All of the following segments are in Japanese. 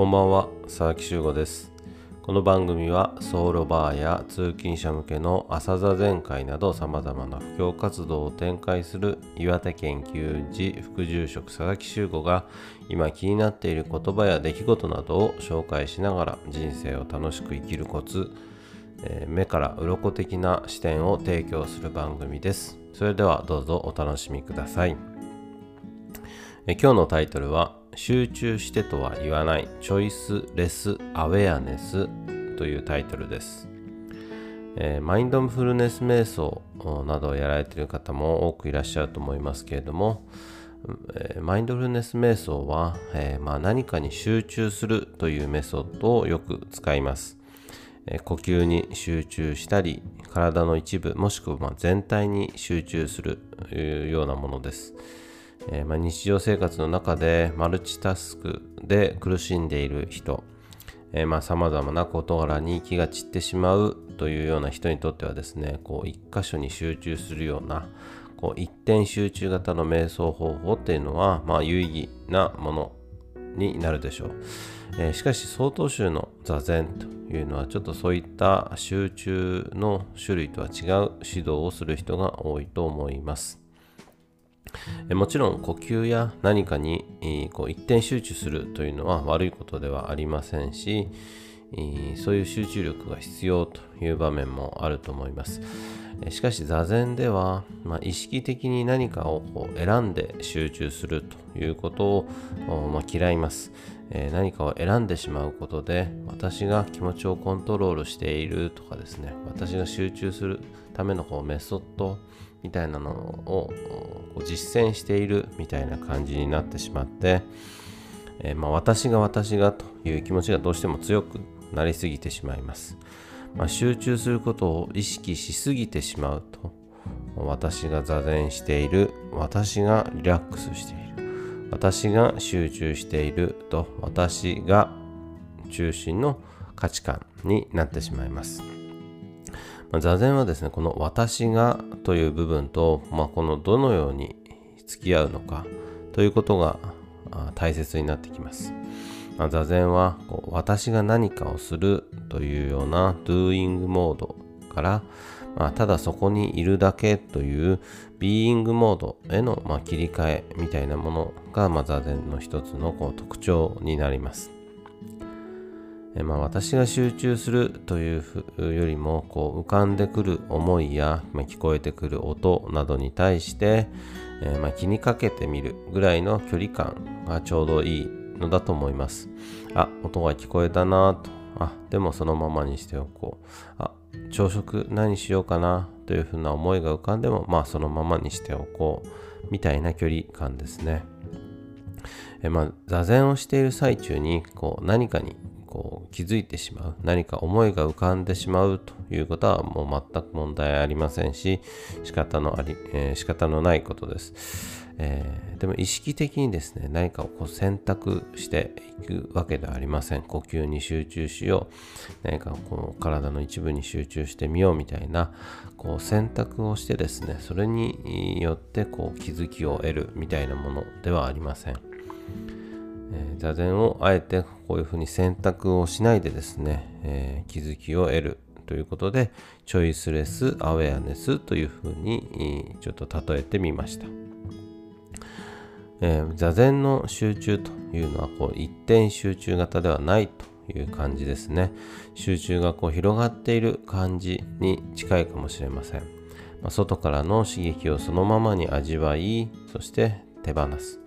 こんばんは佐々木修吾です。この番組はソウルバーや通勤者向けの朝座禅会など様々な布教活動を展開する岩手県球児副住職佐々木修吾が今気になっている言葉や出来事などを紹介しながら人生を楽しく生きるコツ、えー、目から鱗的な視点を提供する番組です。それではどうぞお楽しみください、え、今日のタイトルは集中してとは言わない。チョイスレスアウェアネスというタイトルです、えー、マインドフルネス瞑想などをやられている方も多くいらっしゃると思いますけれども、え、マインドフルネス瞑想は、えー、まあ、何かに集中するというメソッドをよく使います、え呼吸に集中したり体の一部もしくは全体に集中するようなものです、えー、まあ、日常生活の中でマルチタスクで苦しんでいる人さまざ、まな事柄に気が散ってしまうというような人にとってはですねこう一箇所に集中するようなこう一点集中型の瞑想方法っていうのは、まあ、有意義なものになるでしょう、えー、しかし曹洞宗の座禅というのはちょっとそういった集中の種類とは違う指導をする人が多いと思います。もちろん呼吸や何かにこう一点集中するというのは悪いことではありませんしそういう集中力が必要という場面もあると思います。しかし座禅では、まあ、意識的に何かをこう選んで集中するということを、まあ、嫌います、え、何かを選んでしまうことで私が気持ちをコントロールしているとかですね。私が集中するためのこうメソッドみたいなのを実践しているみたいな感じになってしまって、え、まあ、私が私がという気持ちがどうしても強くなりすぎてしまいます、まあ、集中することを意識しすぎてしまうと私が座禅している私がリラックスしている。私が集中していると私が中心の価値観になってしまいます。ま、座禅はですね、この私がという部分と、まあ、このどのように付き合うのかということが大切になってきます。まあ、座禅はこう私が何かをするというような doing モードから、まあ、ただそこにいるだけという being モードへの、ま、切り替えみたいなものが、ま、座禅の一つのこう特徴になります。えまあ、私が集中するというよりもこう浮かんでくる思いや、ま、聞こえてくる音などに対して、え、ま、気にかけてみるぐらいの距離感がちょうどいいのだと思います。あ、音が聞こえたなと。あ、でもそのままにしておこう。あ、朝食何しようかなというふうな思いが浮かんでも、まあそのままにしておこう。みたいな距離感ですね。えまあ、座禅をしている最中にこう何かにこう気づいてしまう何か思いが浮かんでしまうということはもう全く問題ありませんし仕方のあり、えー、仕方のないことです、えー、でも意識的にですね何かをこう選択していくわけではありません。呼吸に集中しよう。何かこの体の一部に集中してみようみたいなこう選択をしてですねそれによってこう気づきを得るみたいなものではありません。え、座禅をあえてこういうふうに選択をしないでですね、え、気づきを得るということでチョイスレスアウェアネスというふうにちょっと例えてみました、えー、座禅の集中というのはこう一点集中型ではないという感じですね。集中がこう広がっている感じに近いかもしれません、外からの刺激をそのままに味わいそして手放す。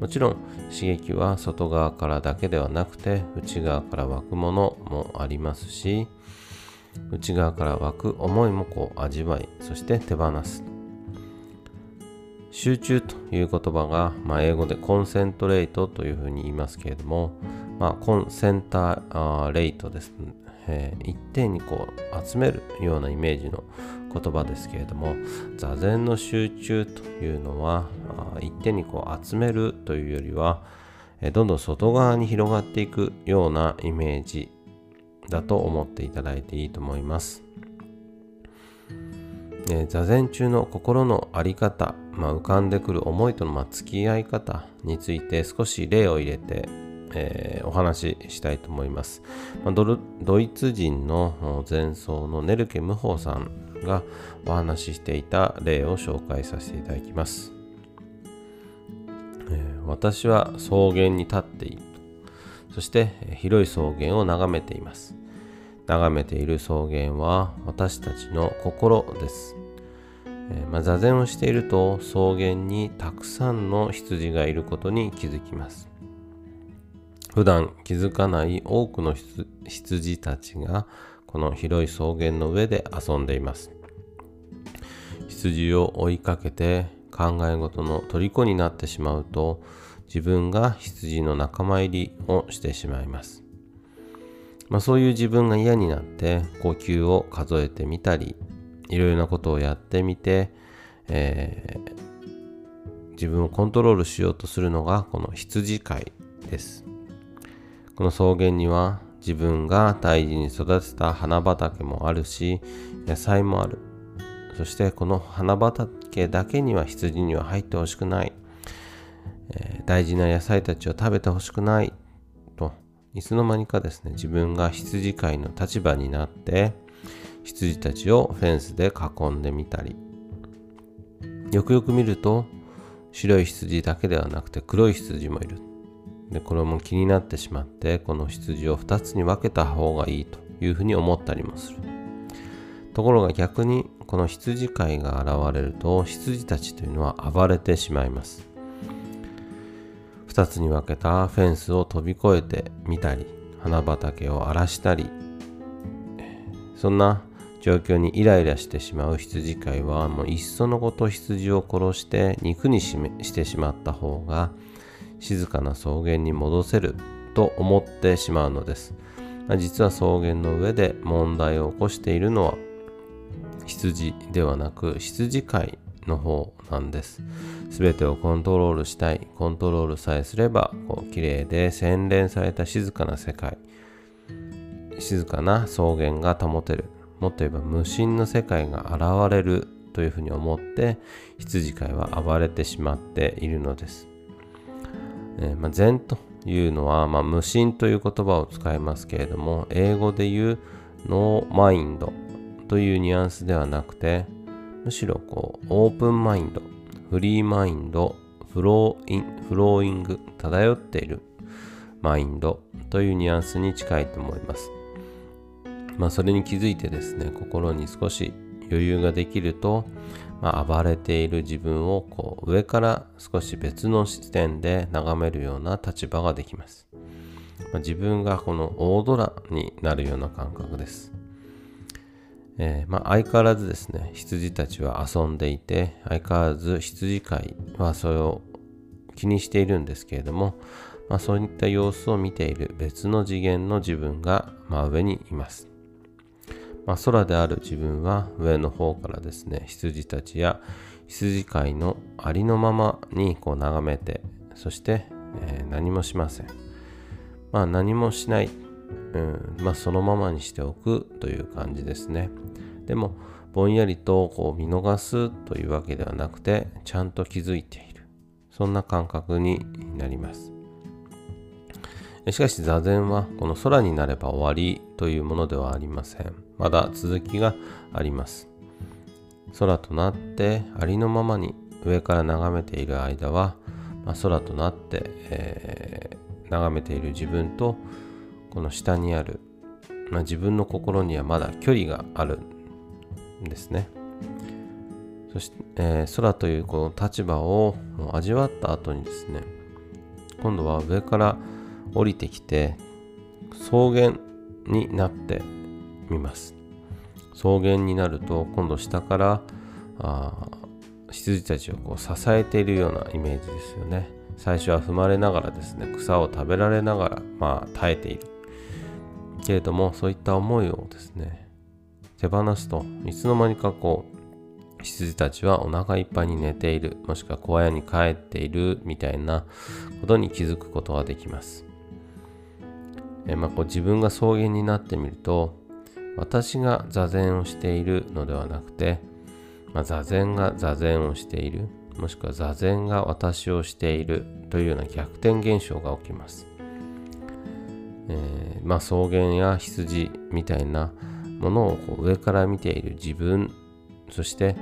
もちろん刺激は外側からだけではなくて内側から湧くものもありますし内側から湧く思いもこう味わいそして手放す。集中という言葉が、まあ、英語でコンセントレートというふうに言いますけれども、まあ、コンセンターレートです、えー、一点にこう集めるようなイメージの言葉ですけれども座禅の集中というのは一点にこう集めるというよりはえどんどん外側に広がっていくようなイメージだと思っていただいていいと思います。え座禅中の心の在り方、まあ、浮かんでくる思いとのま付き合い方について少し例を入れてえー、お話ししたいと思います。まあ、ドイツ人の前奏のネルケ・ムホーさんがお話ししていた例を紹介させていただきます。えー、私は草原に立っている。そして広い草原を眺めています。眺めている草原は私たちの心です。え、まあ、座禅をしていると草原にたくさんの羊がいることに気づきます。普段気づかない多くの羊たちがこの広い草原の上で遊んでいます。羊を追いかけて考え事の虜になってしまうと自分が羊の仲間入りをしてしまいます。まあ、そういう自分が嫌になって呼吸を数えてみたりいろいろなことをやってみて、えー、自分をコントロールしようとするのがこの羊飼いです。この草原には自分が大事に育てた花畑もあるし野菜もある。そしてこの花畑だけには羊には入ってほしくない。えー、大事な野菜たちを食べてほしくないといつの間にかですね自分が羊飼いの立場になって羊たちをフェンスで囲んでみたりよくよく見ると白い羊だけではなくて黒い羊もいるでこれも気になってしまってこの羊を2つに分けた方がいいというふうに思ったりもする。ところが逆にこの羊飼いが現れると羊たちというのは暴れてしまいます。2つに分けたフェンスを飛び越えてみたり花畑を荒らしたりそんな状況にイライラしてしまう羊飼いはもういっそのこと羊を殺して肉にしてしまった方が静かな草原に戻せると思ってしまうのです。実は草原の上で問題を起こしているのは羊ではなく羊飼いの方なんです。すべてをコントロールしたい。コントロールさえすれば、こう綺麗で洗練された静かな世界。静かな草原が保てる。もっと言えば無心の世界が現れるというふうに思って羊飼いは暴れてしまっているのです。えー、まあ、禅というのは、まあ、無心という言葉を使いますけれども英語で言う no mind というニュアンスではなくてむしろこう open mind free mind flowing flowing 漂っているマインドというニュアンスに近いと思います。まあ、それに気づいてですね、心に少し余裕ができると、まあ、暴れている自分をこう上から少し別の視点で眺めるような立場ができます。まあ、自分がこの大空になるような感覚です。えー、まあ、相変わらずですね、羊たちは遊んでいて、相変わらず羊飼いはそれを気にしているんですけれども、まあ、そういった様子を見ている別の次元の自分が真上にいます。まあ、空である自分は上の方からですね羊たちや羊飼いのありのままにこう眺めてそして、えー、何もしません。まあ何もしない、うんまあ、そのままにしておくという感じですね。でもぼんやりとこう見逃すというわけではなくてちゃんと気づいている。そんな感覚になります。しかし座禅はこの空になれば終わりというものではありません。まだ続きがあります。空となってありのままに上から眺めている間は、まあ、空となって、えー、眺めている自分とこの下にある、まあ、自分の心にはまだ距離があるんですね。そして、えー、空というこの立場を味わった後にですね今度は上から降りてきて草原になってみます。草原になると今度下からあ羊たちをこう支えているようなイメージですよね。最初は踏まれながらですね草を食べられながらまあ耐えている。けれどもそういった思いをですね手放すといつの間にかこう羊たちはお腹いっぱいに寝ているもしくは小屋に帰っているみたいなことに気づくことができます。えまあ、こう自分が草原になってみると私が座禅をしているのではなくて、まあ、座禅が座禅をしているもしくは座禅が私をしているというような逆転現象が起きます。えー、まあ、草原や羊みたいなものをこう上から見ている自分そして、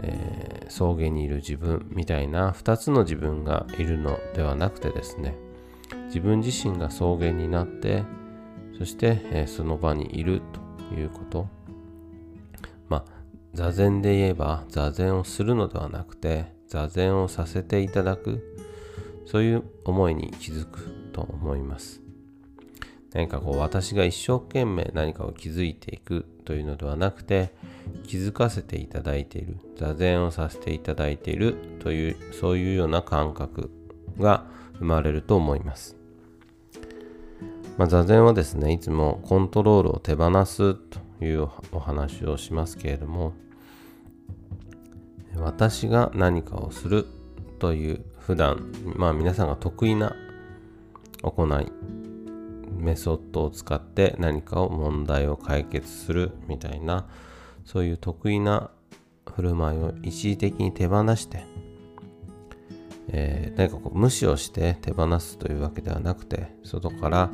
えー、草原にいる自分みたいな2つの自分がいるのではなくてですね自分自身が草原になってそして、えー、その場にいると。いうこと。まあ座禅で言えば座禅をするのではなくて座禅をさせていただく。そういう思いに気づくと思います。何かこう私が一生懸命何かを気づいていくというのではなくて気づかせていただいている。座禅をさせていただいているというそういうような感覚が生まれると思います、まあ、座禅はですねいつもコントロールを手放すというお話をしますけれども私が何かをするという普段まあ皆さんが得意な行いメソッドを使って何かを問題を解決するみたいなそういう得意な振る舞いを一時的に手放して、えー、何かこう無視をして手放すというわけではなくて外から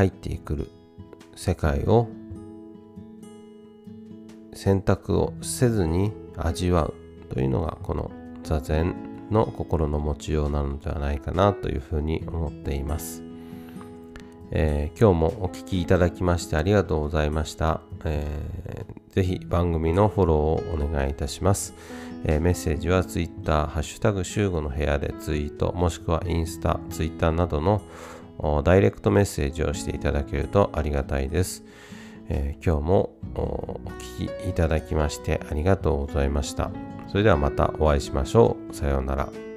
入ってくる世界を選択をせずに味わうというのがこの座禅の心の持ちようなのではないかなというふうに思っています。えー、今日もお聴きいただきましてありがとうございました。えー、ぜひ番組のフォローをお願いいたします。えー、メッセージは Twitter、ハッシュタグ集合の部屋でツイート、もしくはインスタ、Twitter などのダイレクトメッセージをしていただけるとありがたいです。えー、今日もお聴きいただきましてありがとうございました。それではまたお会いしましょう。さようなら。